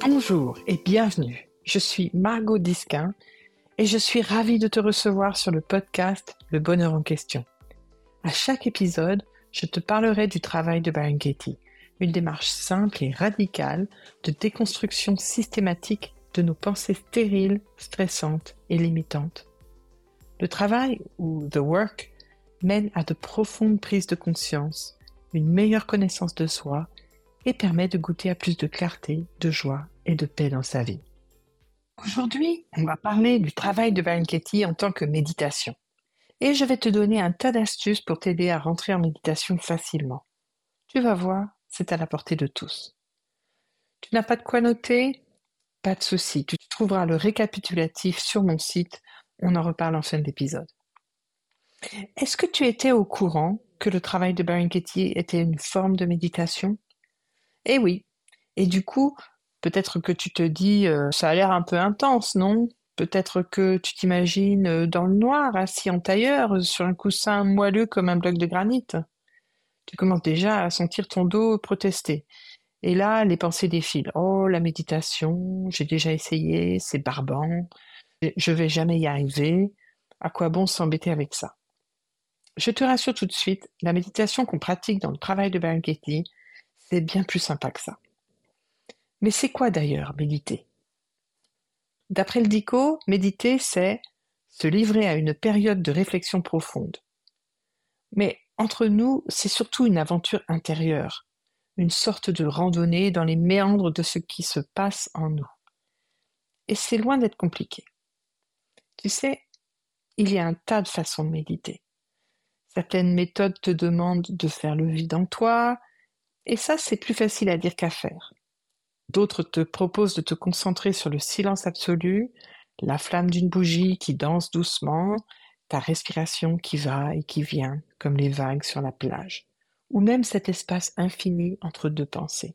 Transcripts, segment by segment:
Bonjour et bienvenue. Je suis Margot Disquin et je suis ravie de te recevoir sur le podcast Le bonheur en question. À chaque épisode, je te parlerai du travail de Katie, une démarche simple et radicale de déconstruction systématique de nos pensées stériles, stressantes et limitantes. Le travail, ou the work, mène à de profondes prises de conscience, une meilleure connaissance de soi et permet de goûter à plus de clarté, de joie et de paix dans sa vie. Aujourd'hui, on va parler du travail de Katie en tant que méditation. Et je vais te donner un tas d'astuces pour t'aider à rentrer en méditation facilement. Tu vas voir, c'est à la portée de tous. Tu n'as pas de quoi noter? Pas de souci, tu trouveras le récapitulatif sur mon site, on en reparle en fin d'épisode. Est-ce que tu étais au courant que le travail de Byron Katie était une forme de méditation Eh oui. Et du coup, peut-être que tu te dis, euh, ça a l'air un peu intense, non? Peut-être que tu t'imagines euh, dans le noir, assis en tailleur, sur un coussin moelleux comme un bloc de granit? Tu commences déjà à sentir ton dos protester. Et là, les pensées défilent. Oh, la méditation, j'ai déjà essayé, c'est barbant, je vais jamais y arriver. À quoi bon s'embêter avec ça? Je te rassure tout de suite, la méditation qu'on pratique dans le travail de Baron c'est bien plus sympa que ça. Mais c'est quoi d'ailleurs méditer? D'après le DICO, méditer, c'est se livrer à une période de réflexion profonde. Mais entre nous, c'est surtout une aventure intérieure, une sorte de randonnée dans les méandres de ce qui se passe en nous. Et c'est loin d'être compliqué. Tu sais, il y a un tas de façons de méditer. Certaines méthodes te demandent de faire le vide en toi, et ça c'est plus facile à dire qu'à faire. D'autres te proposent de te concentrer sur le silence absolu, la flamme d'une bougie qui danse doucement, ta respiration qui va et qui vient comme les vagues sur la plage, ou même cet espace infini entre deux pensées.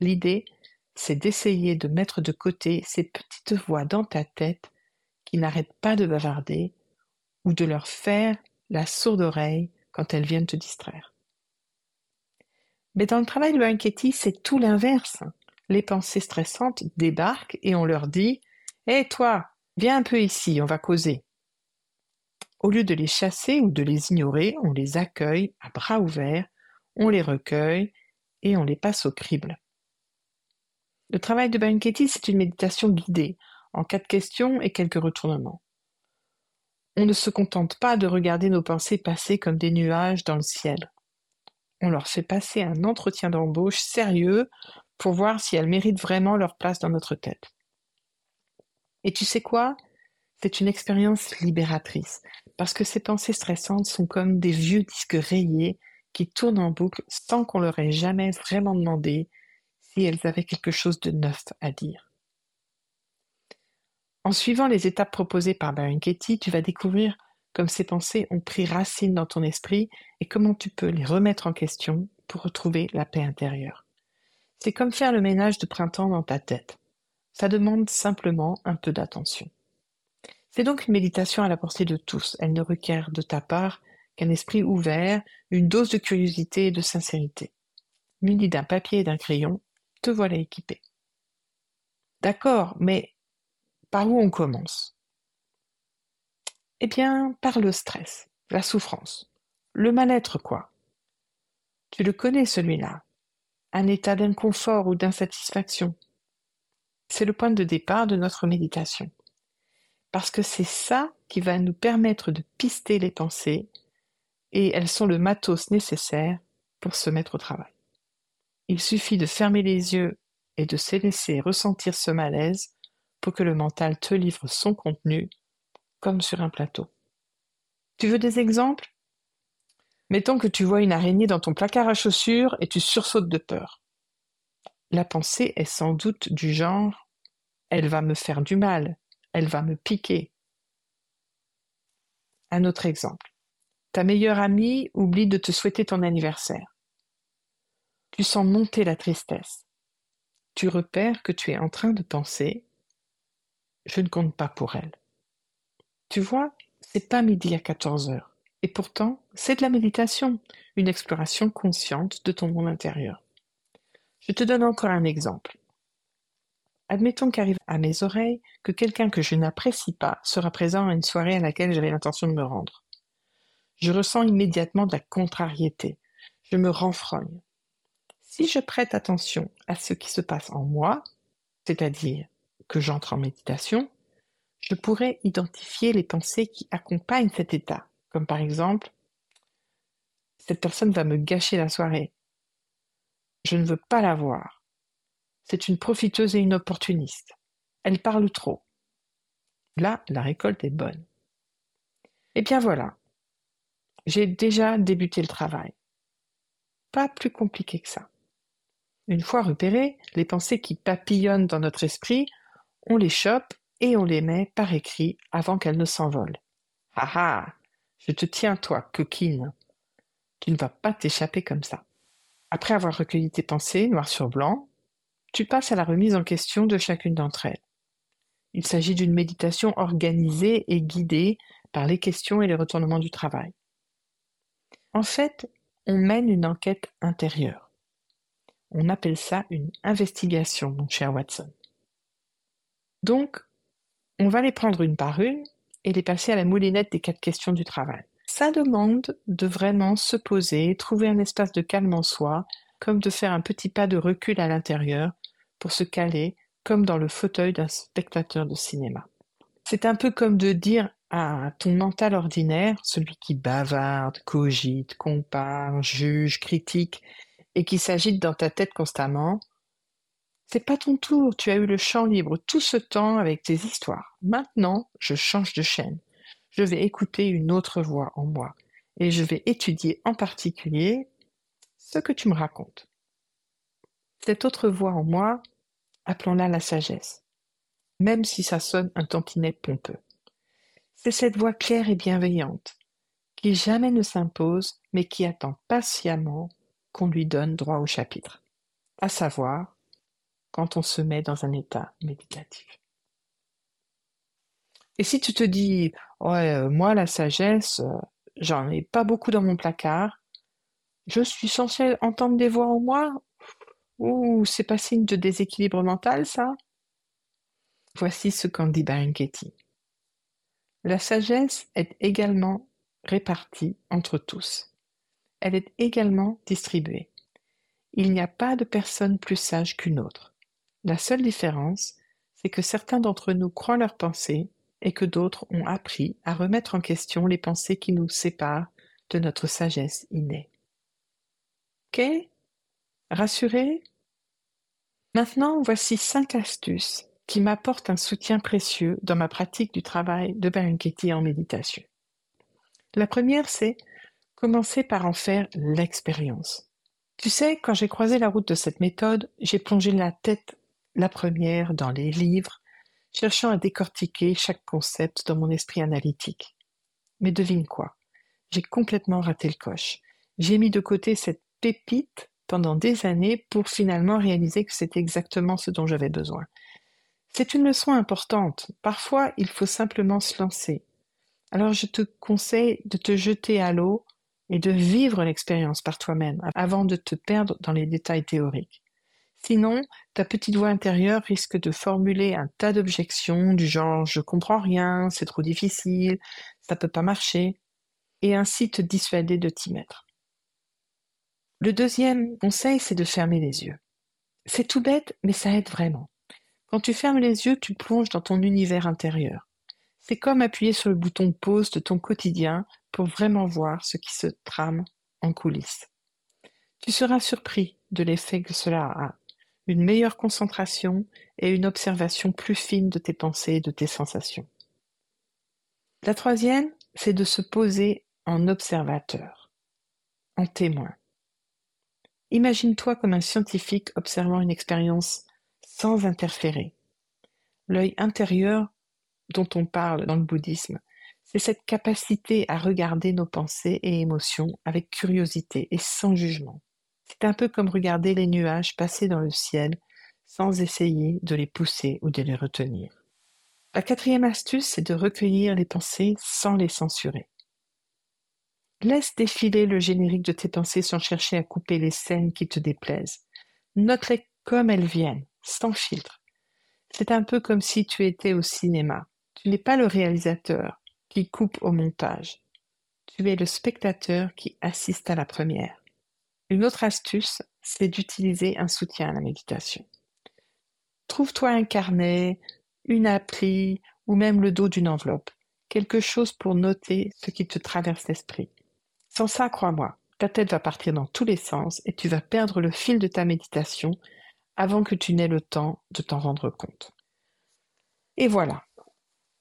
L'idée, c'est d'essayer de mettre de côté ces petites voix dans ta tête qui n'arrêtent pas de bavarder ou de leur faire la sourde oreille quand elles viennent te distraire. Mais dans le travail de Katie, c'est tout l'inverse les pensées stressantes débarquent et on leur dit Hé toi, viens un peu ici, on va causer. Au lieu de les chasser ou de les ignorer, on les accueille à bras ouverts, on les recueille et on les passe au crible. Le travail de Banketti, c'est une méditation guidée, en quatre questions et quelques retournements. On ne se contente pas de regarder nos pensées passer comme des nuages dans le ciel. On leur fait passer un entretien d'embauche sérieux pour voir si elles méritent vraiment leur place dans notre tête. Et tu sais quoi? C'est une expérience libératrice, parce que ces pensées stressantes sont comme des vieux disques rayés qui tournent en boucle sans qu'on leur ait jamais vraiment demandé si elles avaient quelque chose de neuf à dire. En suivant les étapes proposées par Baron Katie, tu vas découvrir comme ces pensées ont pris racine dans ton esprit et comment tu peux les remettre en question pour retrouver la paix intérieure. C'est comme faire le ménage de printemps dans ta tête. Ça demande simplement un peu d'attention. C'est donc une méditation à la portée de tous. Elle ne requiert de ta part qu'un esprit ouvert, une dose de curiosité et de sincérité. Muni d'un papier et d'un crayon, te voilà équipé. D'accord, mais par où on commence? Eh bien, par le stress, la souffrance, le mal-être, quoi? Tu le connais, celui-là? Un état d'inconfort ou d'insatisfaction? C'est le point de départ de notre méditation. Parce que c'est ça qui va nous permettre de pister les pensées et elles sont le matos nécessaire pour se mettre au travail. Il suffit de fermer les yeux et de se laisser ressentir ce malaise pour que le mental te livre son contenu comme sur un plateau. Tu veux des exemples? Mettons que tu vois une araignée dans ton placard à chaussures et tu sursautes de peur. La pensée est sans doute du genre Elle va me faire du mal, elle va me piquer. Un autre exemple. Ta meilleure amie oublie de te souhaiter ton anniversaire. Tu sens monter la tristesse. Tu repères que tu es en train de penser Je ne compte pas pour elle. Tu vois, c'est pas midi à 14 heures. Et pourtant, c'est de la méditation, une exploration consciente de ton monde intérieur. Je te donne encore un exemple. Admettons qu'arrive à mes oreilles que quelqu'un que je n'apprécie pas sera présent à une soirée à laquelle j'avais l'intention de me rendre. Je ressens immédiatement de la contrariété. Je me renfrogne. Si je prête attention à ce qui se passe en moi, c'est-à-dire que j'entre en méditation, je pourrais identifier les pensées qui accompagnent cet état, comme par exemple cette personne va me gâcher la soirée. Je ne veux pas la voir. C'est une profiteuse et une opportuniste. Elle parle trop. Là, la récolte est bonne. Eh bien voilà, j'ai déjà débuté le travail. Pas plus compliqué que ça. Une fois repérées, les pensées qui papillonnent dans notre esprit, on les chope et on les met par écrit avant qu'elles ne s'envolent. Ah ah Je te tiens, toi, coquine. Tu ne vas pas t'échapper comme ça. Après avoir recueilli tes pensées, noir sur blanc, tu passes à la remise en question de chacune d'entre elles. Il s'agit d'une méditation organisée et guidée par les questions et les retournements du travail. En fait, on mène une enquête intérieure. On appelle ça une investigation, mon cher Watson. Donc, on va les prendre une par une et les passer à la moulinette des quatre questions du travail. Ça demande de vraiment se poser, trouver un espace de calme en soi, comme de faire un petit pas de recul à l'intérieur pour se caler comme dans le fauteuil d'un spectateur de cinéma. C'est un peu comme de dire à ton mental ordinaire, celui qui bavarde, cogite, compare, juge, critique et qui s'agite dans ta tête constamment, c'est pas ton tour, tu as eu le champ libre tout ce temps avec tes histoires. Maintenant, je change de chaîne. Je vais écouter une autre voix en moi et je vais étudier en particulier ce que tu me racontes. Cette autre voix en moi, appelons-la la sagesse, même si ça sonne un tantinet pompeux. C'est cette voix claire et bienveillante, qui jamais ne s'impose, mais qui attend patiemment qu'on lui donne droit au chapitre, à savoir quand on se met dans un état méditatif. Et si tu te dis, ouais, euh, moi, la sagesse, euh, j'en ai pas beaucoup dans mon placard, je suis censé entendre des voix en moi? Ou c'est pas signe de déséquilibre mental, ça? Voici ce qu'en dit Baron La sagesse est également répartie entre tous. Elle est également distribuée. Il n'y a pas de personne plus sage qu'une autre. La seule différence, c'est que certains d'entre nous croient leurs pensées et que d'autres ont appris à remettre en question les pensées qui nous séparent de notre sagesse innée. Ok? Rassuré? Maintenant, voici cinq astuces qui m'apportent un soutien précieux dans ma pratique du travail de Katie en méditation. La première, c'est commencer par en faire l'expérience. Tu sais, quand j'ai croisé la route de cette méthode, j'ai plongé la tête la première dans les livres, cherchant à décortiquer chaque concept dans mon esprit analytique. Mais devine quoi? J'ai complètement raté le coche. J'ai mis de côté cette pépite pendant des années pour finalement réaliser que c'était exactement ce dont j'avais besoin. C'est une leçon importante. Parfois, il faut simplement se lancer. Alors je te conseille de te jeter à l'eau et de vivre l'expérience par toi-même avant de te perdre dans les détails théoriques. Sinon, ta petite voix intérieure risque de formuler un tas d'objections du genre je comprends rien, c'est trop difficile, ça peut pas marcher, et ainsi te dissuader de t'y mettre. Le deuxième conseil, c'est de fermer les yeux. C'est tout bête, mais ça aide vraiment. Quand tu fermes les yeux, tu plonges dans ton univers intérieur. C'est comme appuyer sur le bouton pause de ton quotidien pour vraiment voir ce qui se trame en coulisses. Tu seras surpris de l'effet que cela a une meilleure concentration et une observation plus fine de tes pensées et de tes sensations. La troisième, c'est de se poser en observateur, en témoin. Imagine-toi comme un scientifique observant une expérience sans interférer. L'œil intérieur dont on parle dans le bouddhisme, c'est cette capacité à regarder nos pensées et émotions avec curiosité et sans jugement. C'est un peu comme regarder les nuages passer dans le ciel sans essayer de les pousser ou de les retenir. La quatrième astuce, c'est de recueillir les pensées sans les censurer. Laisse défiler le générique de tes pensées sans chercher à couper les scènes qui te déplaisent. Note-les comme elles viennent, sans filtre. C'est un peu comme si tu étais au cinéma. Tu n'es pas le réalisateur qui coupe au montage. Tu es le spectateur qui assiste à la première. Une autre astuce, c'est d'utiliser un soutien à la méditation. Trouve-toi un carnet, une appli ou même le dos d'une enveloppe, quelque chose pour noter ce qui te traverse l'esprit. Sans ça, crois-moi, ta tête va partir dans tous les sens et tu vas perdre le fil de ta méditation avant que tu n'aies le temps de t'en rendre compte. Et voilà,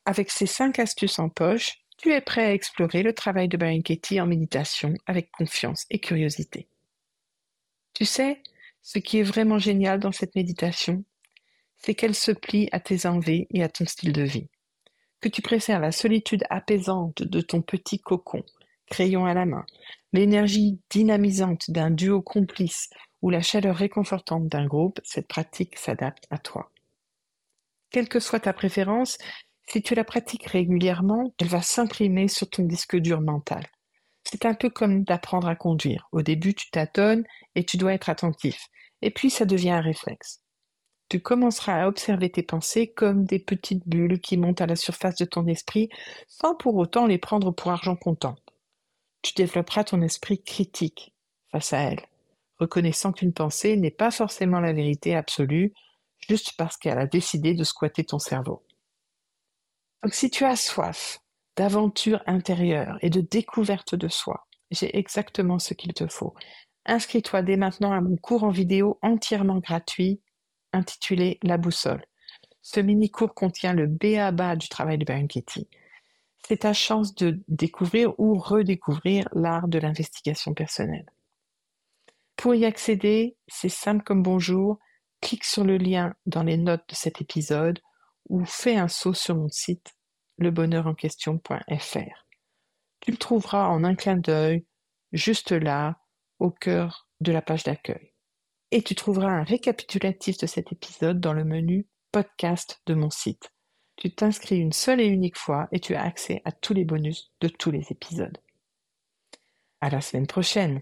avec ces cinq astuces en poche, tu es prêt à explorer le travail de Byron en méditation avec confiance et curiosité. Tu sais, ce qui est vraiment génial dans cette méditation, c'est qu'elle se plie à tes envies et à ton style de vie. Que tu préfères la solitude apaisante de ton petit cocon, crayon à la main, l'énergie dynamisante d'un duo complice ou la chaleur réconfortante d'un groupe, cette pratique s'adapte à toi. Quelle que soit ta préférence, si tu la pratiques régulièrement, elle va s'imprimer sur ton disque dur mental. C'est un peu comme d'apprendre à conduire. Au début, tu tâtonnes et tu dois être attentif. Et puis, ça devient un réflexe. Tu commenceras à observer tes pensées comme des petites bulles qui montent à la surface de ton esprit sans pour autant les prendre pour argent comptant. Tu développeras ton esprit critique face à elles, reconnaissant qu'une pensée n'est pas forcément la vérité absolue juste parce qu'elle a décidé de squatter ton cerveau. Donc si tu as soif d'aventure intérieure et de découverte de soi. J'ai exactement ce qu'il te faut. Inscris-toi dès maintenant à mon cours en vidéo entièrement gratuit intitulé La boussole. Ce mini-cours contient le B.A.B.A. du travail de Baron Katie. C'est ta chance de découvrir ou redécouvrir l'art de l'investigation personnelle. Pour y accéder, c'est simple comme bonjour, clique sur le lien dans les notes de cet épisode ou fais un saut sur mon site lebonheurenquestion.fr. Tu le trouveras en un clin d'œil, juste là, au cœur de la page d'accueil. Et tu trouveras un récapitulatif de cet épisode dans le menu podcast de mon site. Tu t'inscris une seule et unique fois et tu as accès à tous les bonus de tous les épisodes. À la semaine prochaine!